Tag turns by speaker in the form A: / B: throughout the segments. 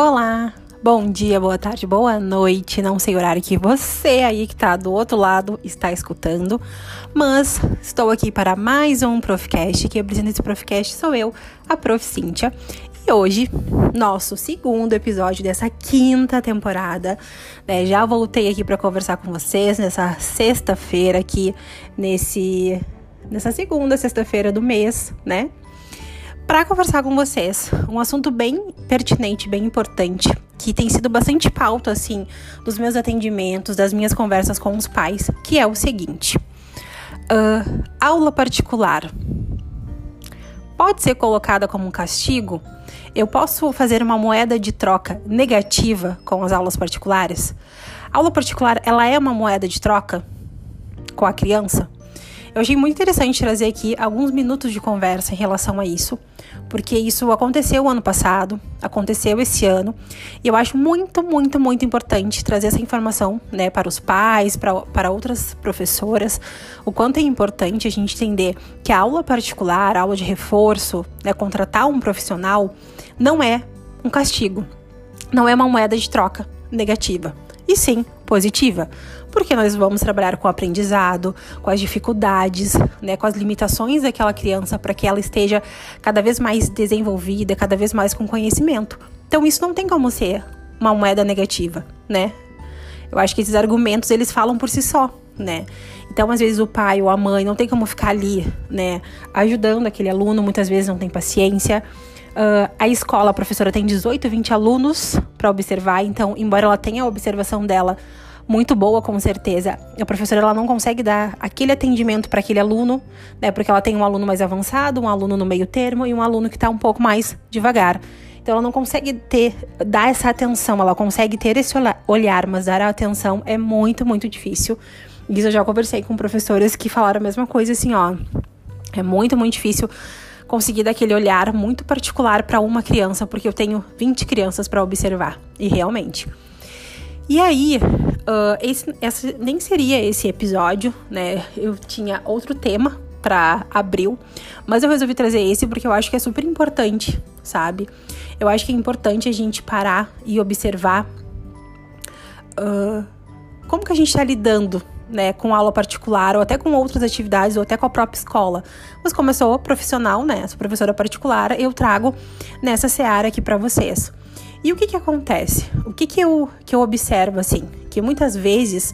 A: Olá, bom dia, boa tarde, boa noite. Não sei o horário que você aí que tá do outro lado está escutando, mas estou aqui para mais um Profcast. Que apresenta esse Profcast sou eu, a Prof. Cíntia. E hoje, nosso segundo episódio dessa quinta temporada. Né? Já voltei aqui para conversar com vocês nessa sexta-feira aqui, nesse nessa segunda sexta-feira do mês, né? Para conversar com vocês um assunto bem pertinente, bem importante, que tem sido bastante pauta assim dos meus atendimentos, das minhas conversas com os pais, que é o seguinte: uh, aula particular pode ser colocada como um castigo? Eu posso fazer uma moeda de troca negativa com as aulas particulares? Aula particular, ela é uma moeda de troca com a criança? Eu achei muito interessante trazer aqui alguns minutos de conversa em relação a isso, porque isso aconteceu ano passado, aconteceu esse ano, e eu acho muito, muito, muito importante trazer essa informação né, para os pais, para, para outras professoras, o quanto é importante a gente entender que a aula particular, a aula de reforço, né, contratar um profissional, não é um castigo, não é uma moeda de troca negativa e sim positiva, porque nós vamos trabalhar com o aprendizado, com as dificuldades, né, com as limitações daquela criança para que ela esteja cada vez mais desenvolvida, cada vez mais com conhecimento. Então isso não tem como ser uma moeda negativa, né? Eu acho que esses argumentos eles falam por si só, né? Então, às vezes o pai ou a mãe não tem como ficar ali, né, ajudando aquele aluno, muitas vezes não tem paciência. Uh, a escola, a professora tem 18, 20 alunos para observar, então, embora ela tenha a observação dela muito boa, com certeza, a professora ela não consegue dar aquele atendimento para aquele aluno, né? Porque ela tem um aluno mais avançado, um aluno no meio termo e um aluno que está um pouco mais devagar. Então ela não consegue ter, dar essa atenção, ela consegue ter esse olhar, mas dar a atenção é muito, muito difícil. Isso eu já conversei com professores que falaram a mesma coisa, assim, ó. É muito, muito difícil conseguir dar aquele olhar muito particular para uma criança, porque eu tenho 20 crianças para observar, e realmente. E aí, uh, esse, essa nem seria esse episódio, né? Eu tinha outro tema para abril, mas eu resolvi trazer esse porque eu acho que é super importante, sabe? Eu acho que é importante a gente parar e observar uh, como que a gente está lidando né, com aula particular ou até com outras atividades ou até com a própria escola. Mas como eu sou profissional, né, sou professora particular, eu trago nessa seara aqui para vocês. E o que que acontece? O que que eu, que eu observo, assim? Que muitas vezes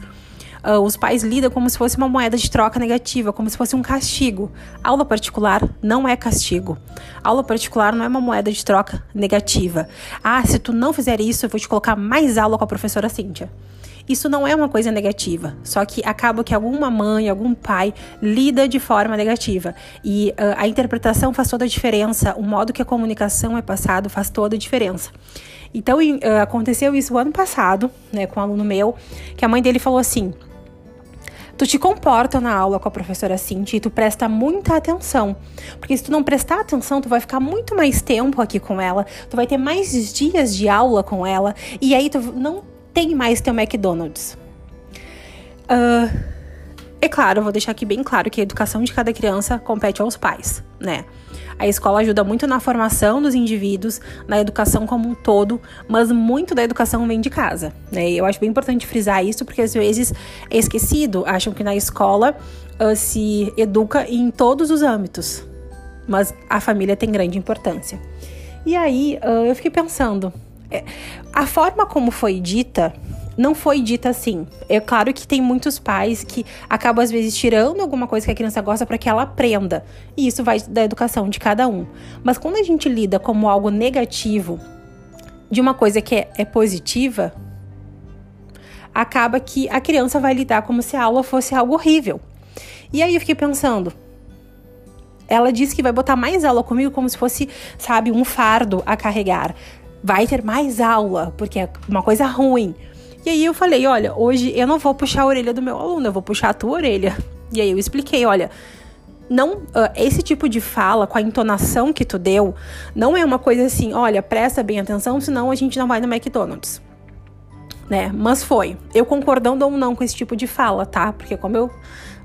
A: uh, os pais lidam como se fosse uma moeda de troca negativa, como se fosse um castigo. Aula particular não é castigo. Aula particular não é uma moeda de troca negativa. Ah, se tu não fizer isso, eu vou te colocar mais aula com a professora Cíntia. Isso não é uma coisa negativa, só que acaba que alguma mãe, algum pai lida de forma negativa. E uh, a interpretação faz toda a diferença, o modo que a comunicação é passado faz toda a diferença. Então, uh, aconteceu isso ano passado, né, com um aluno meu, que a mãe dele falou assim: tu te comporta na aula com a professora Cintia e tu presta muita atenção. Porque se tu não prestar atenção, tu vai ficar muito mais tempo aqui com ela, tu vai ter mais dias de aula com ela, e aí tu não tem mais teu McDonald's. Uh, é claro, vou deixar aqui bem claro que a educação de cada criança compete aos pais, né? A escola ajuda muito na formação dos indivíduos, na educação como um todo, mas muito da educação vem de casa, né? Eu acho bem importante frisar isso, porque às vezes é esquecido, acham que na escola uh, se educa em todos os âmbitos, mas a família tem grande importância. E aí uh, eu fiquei pensando, a forma como foi dita não foi dita assim. É claro que tem muitos pais que acabam às vezes tirando alguma coisa que a criança gosta para que ela aprenda. E isso vai da educação de cada um. Mas quando a gente lida como algo negativo de uma coisa que é, é positiva, acaba que a criança vai lidar como se a aula fosse algo horrível. E aí eu fiquei pensando, ela disse que vai botar mais aula comigo como se fosse, sabe, um fardo a carregar vai ter mais aula, porque é uma coisa ruim. E aí eu falei, olha, hoje eu não vou puxar a orelha do meu aluno, eu vou puxar a tua orelha. E aí eu expliquei, olha, não uh, esse tipo de fala com a entonação que tu deu não é uma coisa assim, olha, presta bem atenção, senão a gente não vai no McDonald's. Né? Mas foi. Eu concordando ou não com esse tipo de fala, tá? Porque como eu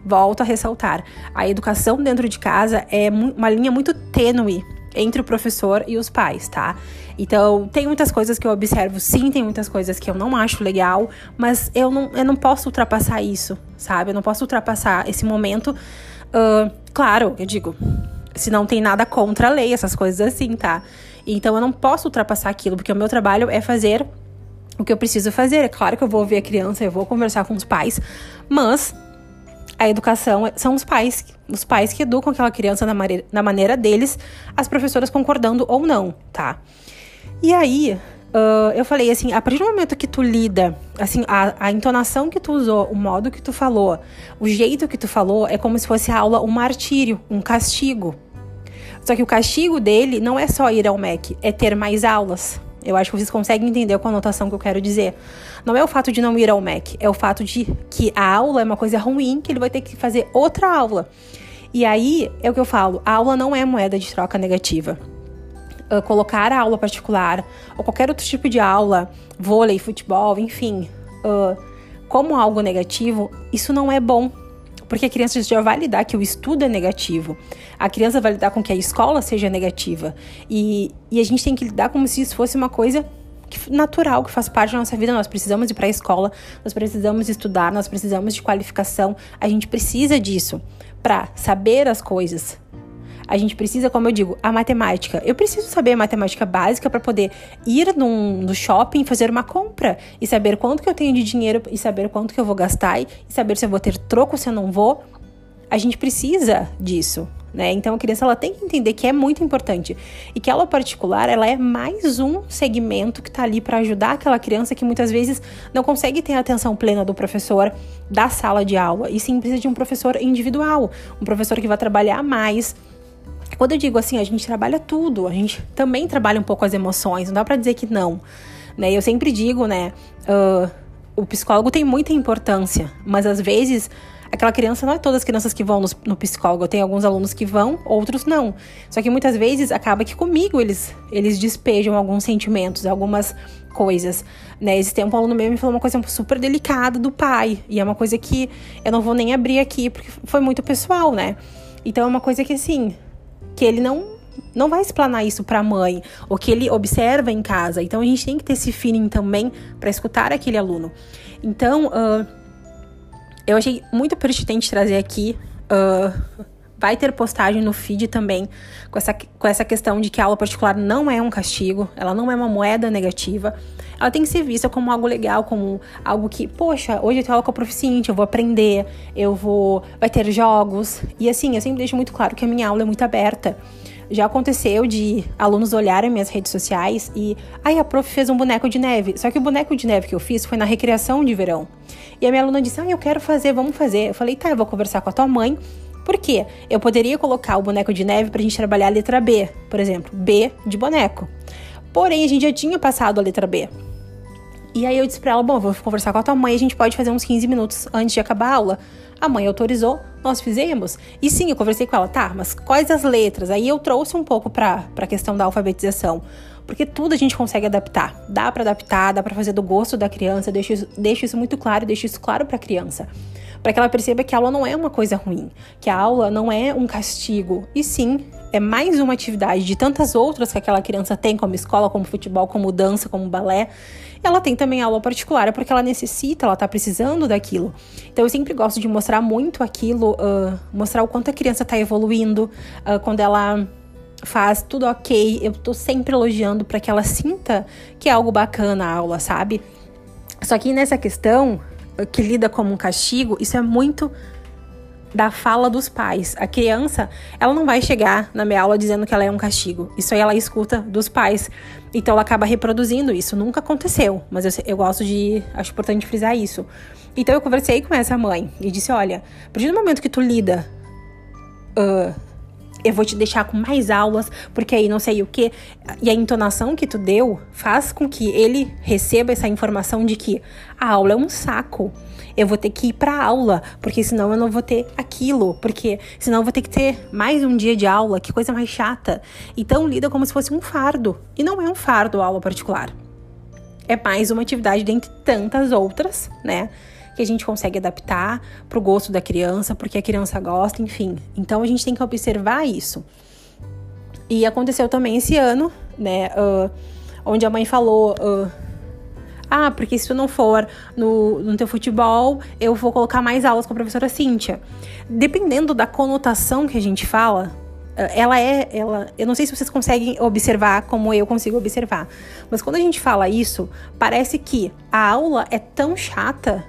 A: volto a ressaltar, a educação dentro de casa é uma linha muito tênue entre o professor e os pais, tá? Então, tem muitas coisas que eu observo, sim, tem muitas coisas que eu não acho legal, mas eu não, eu não posso ultrapassar isso, sabe? Eu não posso ultrapassar esse momento. Uh, claro, eu digo, se não tem nada contra a lei, essas coisas assim, tá? Então, eu não posso ultrapassar aquilo, porque o meu trabalho é fazer o que eu preciso fazer. É claro que eu vou ouvir a criança, eu vou conversar com os pais, mas a educação são os pais, os pais que educam aquela criança na, maneira, na maneira deles, as professoras concordando ou não, tá? E aí, uh, eu falei assim, a partir do momento que tu lida, assim, a, a entonação que tu usou, o modo que tu falou, o jeito que tu falou, é como se fosse a aula um martírio, um castigo. Só que o castigo dele não é só ir ao MEC, é ter mais aulas. Eu acho que vocês conseguem entender a conotação que eu quero dizer. Não é o fato de não ir ao MEC, é o fato de que a aula é uma coisa ruim, que ele vai ter que fazer outra aula. E aí é o que eu falo: a aula não é moeda de troca negativa. Uh, colocar a aula particular ou qualquer outro tipo de aula, vôlei, futebol, enfim, uh, como algo negativo, isso não é bom. Porque a criança já vai lidar que o estudo é negativo. A criança vai lidar com que a escola seja negativa. E, e a gente tem que lidar como se isso fosse uma coisa natural, que faz parte da nossa vida. Nós precisamos ir para a escola, nós precisamos estudar, nós precisamos de qualificação. A gente precisa disso para saber as coisas. A gente precisa, como eu digo, a matemática. Eu preciso saber a matemática básica para poder ir num, no shopping, fazer uma compra e saber quanto que eu tenho de dinheiro e saber quanto que eu vou gastar e saber se eu vou ter troco se eu não vou. A gente precisa disso. Né? Então a criança ela tem que entender que é muito importante e que aula particular ela é mais um segmento que está ali para ajudar aquela criança que muitas vezes não consegue ter a atenção plena do professor da sala de aula e sim precisa de um professor individual, um professor que vai trabalhar mais. Quando eu digo assim, a gente trabalha tudo, a gente também trabalha um pouco as emoções, não dá para dizer que não. Né? Eu sempre digo, né? Uh, o psicólogo tem muita importância, mas às vezes aquela criança não é todas as crianças que vão no, no psicólogo. Tem alguns alunos que vão, outros não. Só que muitas vezes acaba que comigo eles, eles despejam alguns sentimentos, algumas coisas. Né? Esse tempo um aluno meu me falou uma coisa super delicada do pai. E é uma coisa que eu não vou nem abrir aqui, porque foi muito pessoal, né? Então é uma coisa que assim, que ele não não vai explanar isso para a mãe, ou que ele observa em casa. Então a gente tem que ter esse feeling também para escutar aquele aluno. Então, uh, eu achei muito pertinente trazer aqui. Uh, vai ter postagem no feed também com essa, com essa questão de que a aula particular não é um castigo, ela não é uma moeda negativa. Ela tem que ser vista como algo legal, como algo que, poxa, hoje eu tenho aula com a proficiente, eu vou aprender, eu vou. vai ter jogos. E assim, eu sempre deixo muito claro que a minha aula é muito aberta. Já aconteceu de alunos olharem minhas redes sociais e, ai, a prof fez um boneco de neve. Só que o boneco de neve que eu fiz foi na recreação de verão. E a minha aluna disse, ah, eu quero fazer, vamos fazer. Eu falei, tá, eu vou conversar com a tua mãe. Por quê? Eu poderia colocar o boneco de neve pra gente trabalhar a letra B, por exemplo, B de boneco. Porém, a gente já tinha passado a letra B. E aí eu disse pra ela, bom, vou conversar com a tua mãe, a gente pode fazer uns 15 minutos antes de acabar a aula. A mãe autorizou, nós fizemos. E sim, eu conversei com ela, tá, mas quais as letras? Aí eu trouxe um pouco para a questão da alfabetização. Porque tudo a gente consegue adaptar. Dá para adaptar, dá para fazer do gosto da criança, deixa isso, deixa isso muito claro, deixa isso claro para a criança. Para que ela perceba que a aula não é uma coisa ruim, que a aula não é um castigo, e sim é mais uma atividade de tantas outras que aquela criança tem, como escola, como futebol, como dança, como balé. Ela tem também aula particular, porque ela necessita, ela tá precisando daquilo. Então eu sempre gosto de mostrar muito aquilo, uh, mostrar o quanto a criança tá evoluindo, uh, quando ela faz tudo ok. Eu tô sempre elogiando para que ela sinta que é algo bacana a aula, sabe? Só que nessa questão, que lida como um castigo, isso é muito da fala dos pais. A criança, ela não vai chegar na minha aula dizendo que ela é um castigo. Isso aí ela escuta dos pais. Então ela acaba reproduzindo isso. Nunca aconteceu, mas eu, eu gosto de. Acho importante frisar isso. Então eu conversei com essa mãe e disse: olha, a partir do momento que tu lida. Uh, eu vou te deixar com mais aulas, porque aí não sei o que. E a entonação que tu deu faz com que ele receba essa informação de que a aula é um saco eu vou ter que ir para aula, porque senão eu não vou ter aquilo, porque senão eu vou ter que ter mais um dia de aula, que coisa mais chata. Então lida como se fosse um fardo, e não é um fardo a aula particular. É mais uma atividade dentre tantas outras, né? Que a gente consegue adaptar pro gosto da criança, porque a criança gosta, enfim. Então a gente tem que observar isso. E aconteceu também esse ano, né? Uh, onde a mãe falou. Uh, ah, porque se tu não for no, no teu futebol, eu vou colocar mais aulas com a professora Cíntia. Dependendo da conotação que a gente fala, ela é, ela, eu não sei se vocês conseguem observar como eu consigo observar, mas quando a gente fala isso, parece que a aula é tão chata,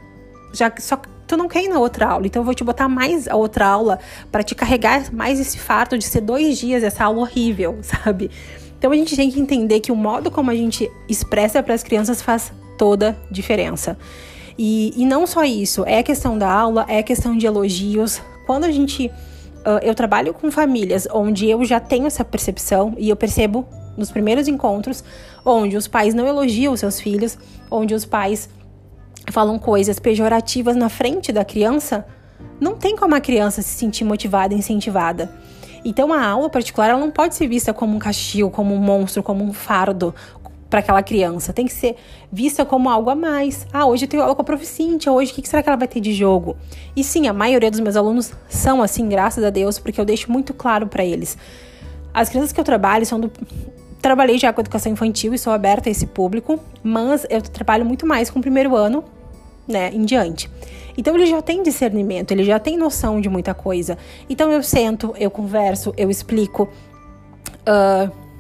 A: já só tu não quer ir na outra aula, então eu vou te botar mais a outra aula para te carregar mais esse fardo de ser dois dias essa aula horrível, sabe? Então a gente tem que entender que o modo como a gente expressa para as crianças faz toda diferença. E, e não só isso, é questão da aula, é questão de elogios. Quando a gente. Uh, eu trabalho com famílias onde eu já tenho essa percepção e eu percebo nos primeiros encontros onde os pais não elogiam os seus filhos, onde os pais falam coisas pejorativas na frente da criança, não tem como a criança se sentir motivada, incentivada. Então a aula particular ela não pode ser vista como um castigo, como um monstro, como um fardo para aquela criança. Tem que ser vista como algo a mais. Ah, hoje eu tenho aula com a prof. Cíntia, hoje o que será que ela vai ter de jogo? E sim, a maioria dos meus alunos são assim, graças a Deus, porque eu deixo muito claro para eles. As crianças que eu trabalho são do trabalhei já com educação infantil e sou aberta a esse público, mas eu trabalho muito mais com o primeiro ano, né, em diante. Então ele já tem discernimento, ele já tem noção de muita coisa. Então eu sento, eu converso, eu explico. Uh,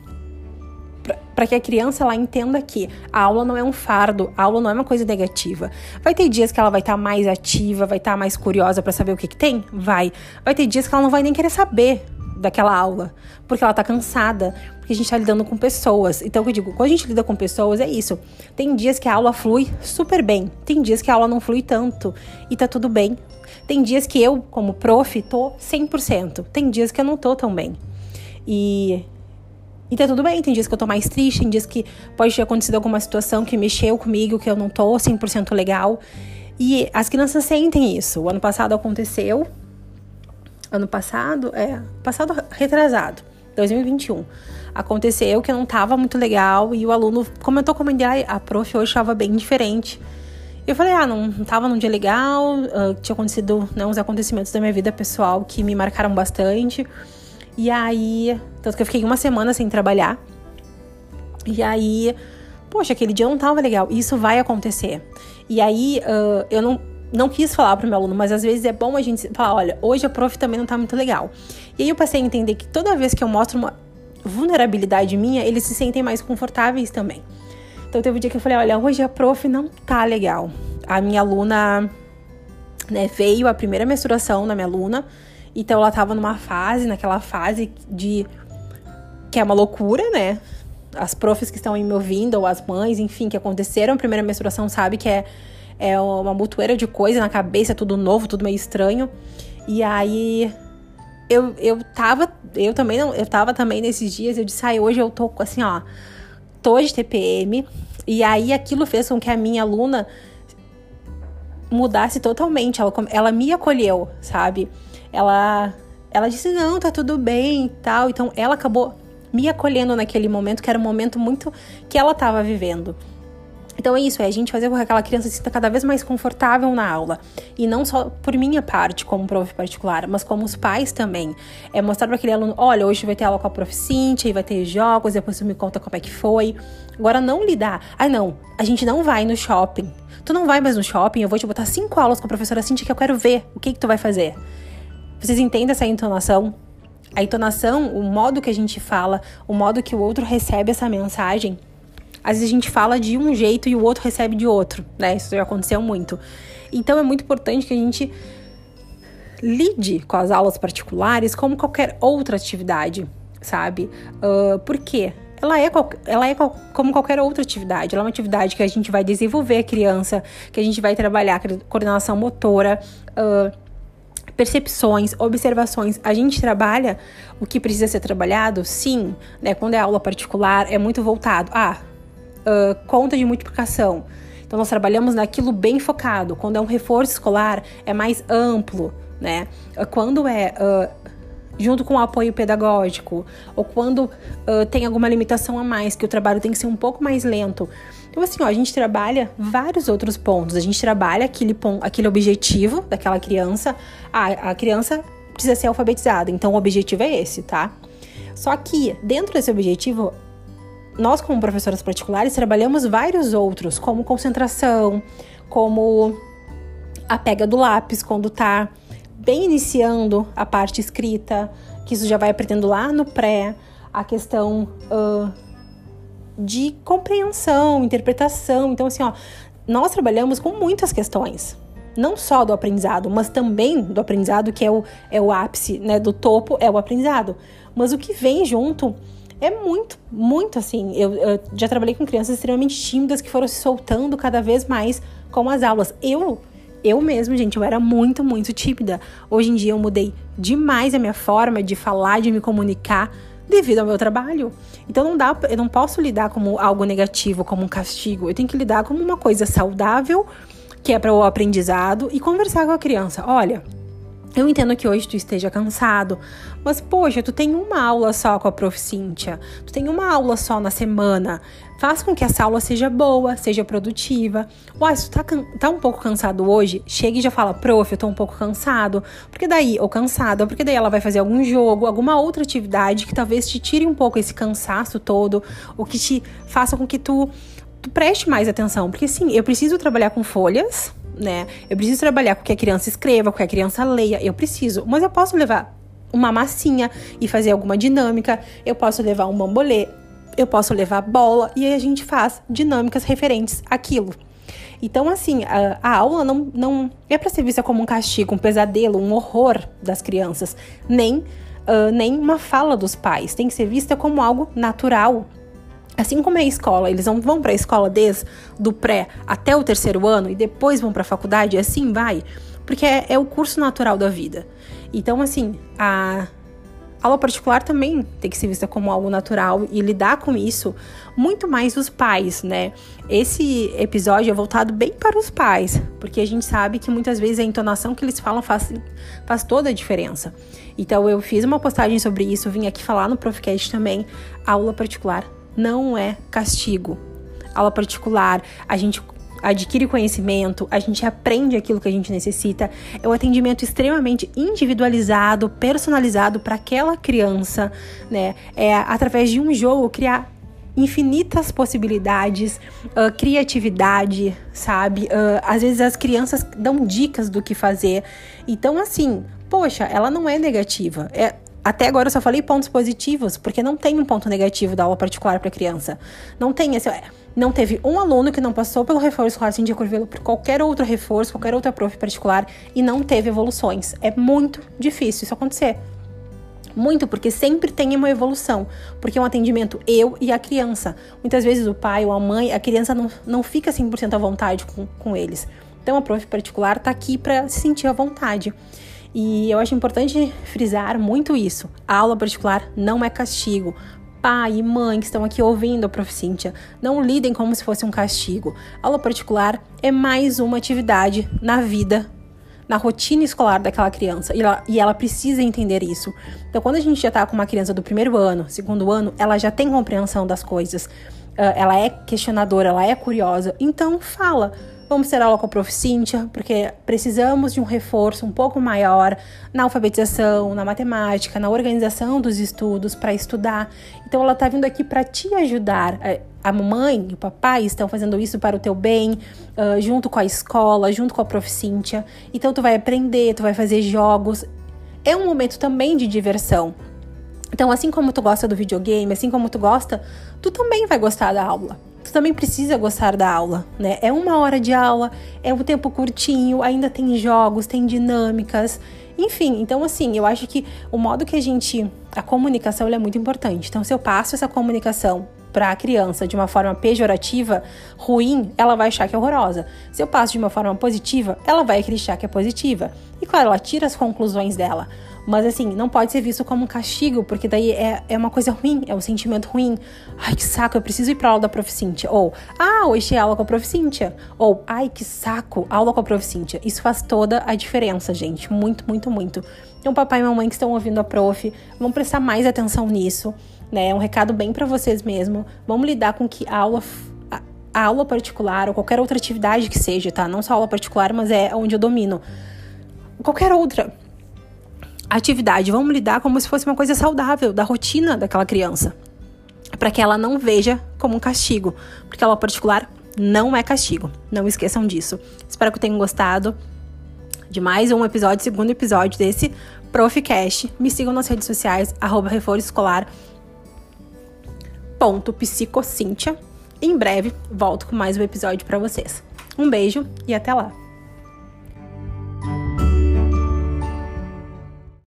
A: para que a criança ela entenda que a aula não é um fardo, a aula não é uma coisa negativa. Vai ter dias que ela vai estar tá mais ativa, vai estar tá mais curiosa para saber o que, que tem? Vai. Vai ter dias que ela não vai nem querer saber daquela aula, porque ela tá cansada, porque a gente tá lidando com pessoas. Então, eu digo, quando a gente lida com pessoas, é isso. Tem dias que a aula flui super bem, tem dias que a aula não flui tanto, e tá tudo bem. Tem dias que eu, como prof, tô 100%, tem dias que eu não tô tão bem. E e tá tudo bem, tem dias que eu tô mais triste, tem dias que pode ter acontecido alguma situação que mexeu comigo, que eu não tô 100% legal. E as crianças sentem isso. O ano passado aconteceu, ano passado, é, passado retrasado, 2021. Aconteceu que não tava muito legal e o aluno comentou comigo, a prof hoje estava bem diferente. Eu falei, ah, não, não tava num dia legal, uh, tinha acontecido né, uns acontecimentos da minha vida pessoal que me marcaram bastante. E aí, tanto que eu fiquei uma semana sem trabalhar. E aí, poxa, aquele dia não tava legal. Isso vai acontecer. E aí, uh, eu não, não quis falar pro meu aluno, mas às vezes é bom a gente falar, olha, hoje a prof também não tá muito legal. E aí eu passei a entender que toda vez que eu mostro uma vulnerabilidade minha, eles se sentem mais confortáveis também. Então teve um dia que eu falei, olha, hoje a prof não tá legal. A minha aluna, né, veio a primeira menstruação na minha aluna, então ela tava numa fase, naquela fase de que é uma loucura, né? As profs que estão me ouvindo, ou as mães, enfim, que aconteceram a primeira menstruação, sabe que é é uma mutueira de coisa na cabeça, tudo novo, tudo meio estranho. E aí eu, eu tava, eu também não, eu tava também nesses dias, eu disse, ai, hoje eu tô assim, ó, tô de TPM. E aí aquilo fez com que a minha aluna mudasse totalmente. Ela, ela me acolheu, sabe? Ela, ela disse, não, tá tudo bem e tal. Então ela acabou me acolhendo naquele momento, que era um momento muito que ela tava vivendo. Então é isso, é a gente fazer com que aquela criança se sinta cada vez mais confortável na aula. E não só por minha parte, como prof particular, mas como os pais também. É mostrar para aquele aluno: olha, hoje vai ter aula com a prof Cintia, e vai ter jogos, depois você me conta como é que foi. Agora não lidar. Ah, não, a gente não vai no shopping. Tu não vai mais no shopping, eu vou te botar cinco aulas com a professora Cintia que eu quero ver o que, que tu vai fazer. Vocês entendem essa entonação? A entonação, o modo que a gente fala, o modo que o outro recebe essa mensagem às vezes a gente fala de um jeito e o outro recebe de outro, né? Isso já aconteceu muito. Então é muito importante que a gente lide com as aulas particulares como qualquer outra atividade, sabe? Uh, por quê? Ela é, ela é como qualquer outra atividade. Ela é uma atividade que a gente vai desenvolver a criança, que a gente vai trabalhar coordenação motora, uh, percepções, observações. A gente trabalha o que precisa ser trabalhado, sim, né? Quando é aula particular, é muito voltado. Ah, uh, conta de multiplicação. Então, nós trabalhamos naquilo bem focado. Quando é um reforço escolar, é mais amplo, né? Quando é uh, junto com o apoio pedagógico, ou quando uh, tem alguma limitação a mais, que o trabalho tem que ser um pouco mais lento. Então, assim, ó, a gente trabalha vários outros pontos. A gente trabalha aquele, ponto, aquele objetivo daquela criança. A criança precisa ser alfabetizada, então o objetivo é esse, tá? Só que, dentro desse objetivo, nós, como professoras particulares, trabalhamos vários outros, como concentração, como a pega do lápis quando tá bem iniciando a parte escrita, que isso já vai aprendendo lá no pré, a questão uh, de compreensão, interpretação. Então, assim, ó, nós trabalhamos com muitas questões. Não só do aprendizado, mas também do aprendizado, que é o, é o ápice, né? Do topo é o aprendizado. Mas o que vem junto é muito, muito assim. Eu, eu, já trabalhei com crianças extremamente tímidas que foram se soltando cada vez mais com as aulas. Eu, eu mesmo, gente, eu era muito, muito tímida. Hoje em dia eu mudei demais a minha forma de falar, de me comunicar devido ao meu trabalho. Então não dá, eu não posso lidar como algo negativo, como um castigo. Eu tenho que lidar como uma coisa saudável, que é para o aprendizado e conversar com a criança. Olha, eu entendo que hoje tu esteja cansado, mas poxa, tu tem uma aula só com a Prof. Cíntia, tu tem uma aula só na semana. Faz com que essa aula seja boa, seja produtiva. Uai, se tu tá, tá um pouco cansado hoje, chega e já fala, prof, eu tô um pouco cansado. Porque daí, ou cansada, porque daí ela vai fazer algum jogo, alguma outra atividade que talvez te tire um pouco esse cansaço todo, ou que te faça com que tu, tu preste mais atenção. Porque sim, eu preciso trabalhar com folhas, né? Eu preciso trabalhar com que a criança escreva, com que a criança leia, eu preciso. Mas eu posso levar uma massinha e fazer alguma dinâmica, eu posso levar um bambolê, eu posso levar bola e aí a gente faz dinâmicas referentes àquilo. Então, assim, a, a aula não, não é para ser vista como um castigo, um pesadelo, um horror das crianças, nem, uh, nem uma fala dos pais. Tem que ser vista como algo natural, Assim como é a escola, eles não vão para a escola desde do pré até o terceiro ano e depois vão para a faculdade, e assim vai, porque é, é, o curso natural da vida. Então, assim, a aula particular também tem que ser vista como algo natural e lidar com isso muito mais os pais, né? Esse episódio é voltado bem para os pais, porque a gente sabe que muitas vezes a entonação que eles falam faz, faz toda a diferença. Então, eu fiz uma postagem sobre isso, vim aqui falar no Profcast também, aula particular não é castigo. Aula particular, a gente adquire conhecimento, a gente aprende aquilo que a gente necessita. É um atendimento extremamente individualizado, personalizado para aquela criança, né? É através de um jogo criar infinitas possibilidades, uh, criatividade, sabe? Uh, às vezes as crianças dão dicas do que fazer. Então, assim, poxa, ela não é negativa. É, até agora eu só falei pontos positivos, porque não tem um ponto negativo da aula particular para criança. Não tem esse. Não teve um aluno que não passou pelo reforço escolar sem Curvelo por qualquer outro reforço, qualquer outra prof particular e não teve evoluções. É muito difícil isso acontecer. Muito, porque sempre tem uma evolução. Porque é um atendimento eu e a criança. Muitas vezes o pai ou a mãe, a criança não, não fica 100% à vontade com, com eles. Então a prof particular está aqui para se sentir à vontade. E eu acho importante frisar muito isso. A aula particular não é castigo. Pai e mãe que estão aqui ouvindo a Prof. Cíntia, não lidem como se fosse um castigo. A aula particular é mais uma atividade na vida, na rotina escolar daquela criança. E ela, e ela precisa entender isso. Então, quando a gente já está com uma criança do primeiro ano, segundo ano, ela já tem compreensão das coisas. Uh, ela é questionadora, ela é curiosa. Então, fala Vamos ter aula com a Prof. Cíntia, porque precisamos de um reforço um pouco maior na alfabetização, na matemática, na organização dos estudos para estudar. Então ela está vindo aqui para te ajudar. É, a mamãe e o papai estão fazendo isso para o teu bem, uh, junto com a escola, junto com a Prof. Cíntia. Então tu vai aprender, tu vai fazer jogos. É um momento também de diversão. Então, assim como tu gosta do videogame, assim como tu gosta, tu também vai gostar da aula tu também precisa gostar da aula, né? É uma hora de aula, é um tempo curtinho, ainda tem jogos, tem dinâmicas, enfim. Então, assim, eu acho que o modo que a gente. A comunicação é muito importante. Então, se eu passo essa comunicação para a criança de uma forma pejorativa, ruim, ela vai achar que é horrorosa. Se eu passo de uma forma positiva, ela vai acreditar que é positiva. E claro, ela tira as conclusões dela. Mas assim, não pode ser visto como um castigo, porque daí é, é uma coisa ruim, é um sentimento ruim. Ai, que saco, eu preciso ir pra aula da Prof. Cíntia. Ou, ah, hoje é aula com a Prof. Cíntia. Ou, ai, que saco, aula com a Prof. Cíntia. Isso faz toda a diferença, gente. Muito, muito, muito. Então, papai e mamãe que estão ouvindo a prof, vão prestar mais atenção nisso, né? É um recado bem para vocês mesmo. Vamos lidar com que aula a aula particular ou qualquer outra atividade que seja, tá? Não só aula particular, mas é onde eu domino. Qualquer outra atividade, vamos lidar como se fosse uma coisa saudável da rotina daquela criança, para que ela não veja como um castigo, porque aula particular não é castigo. Não esqueçam disso. Espero que tenham gostado de mais um episódio, segundo episódio desse Proficast. Me sigam nas redes sociais, arroba escolar. Ponto Em breve volto com mais um episódio para vocês. Um beijo e até lá!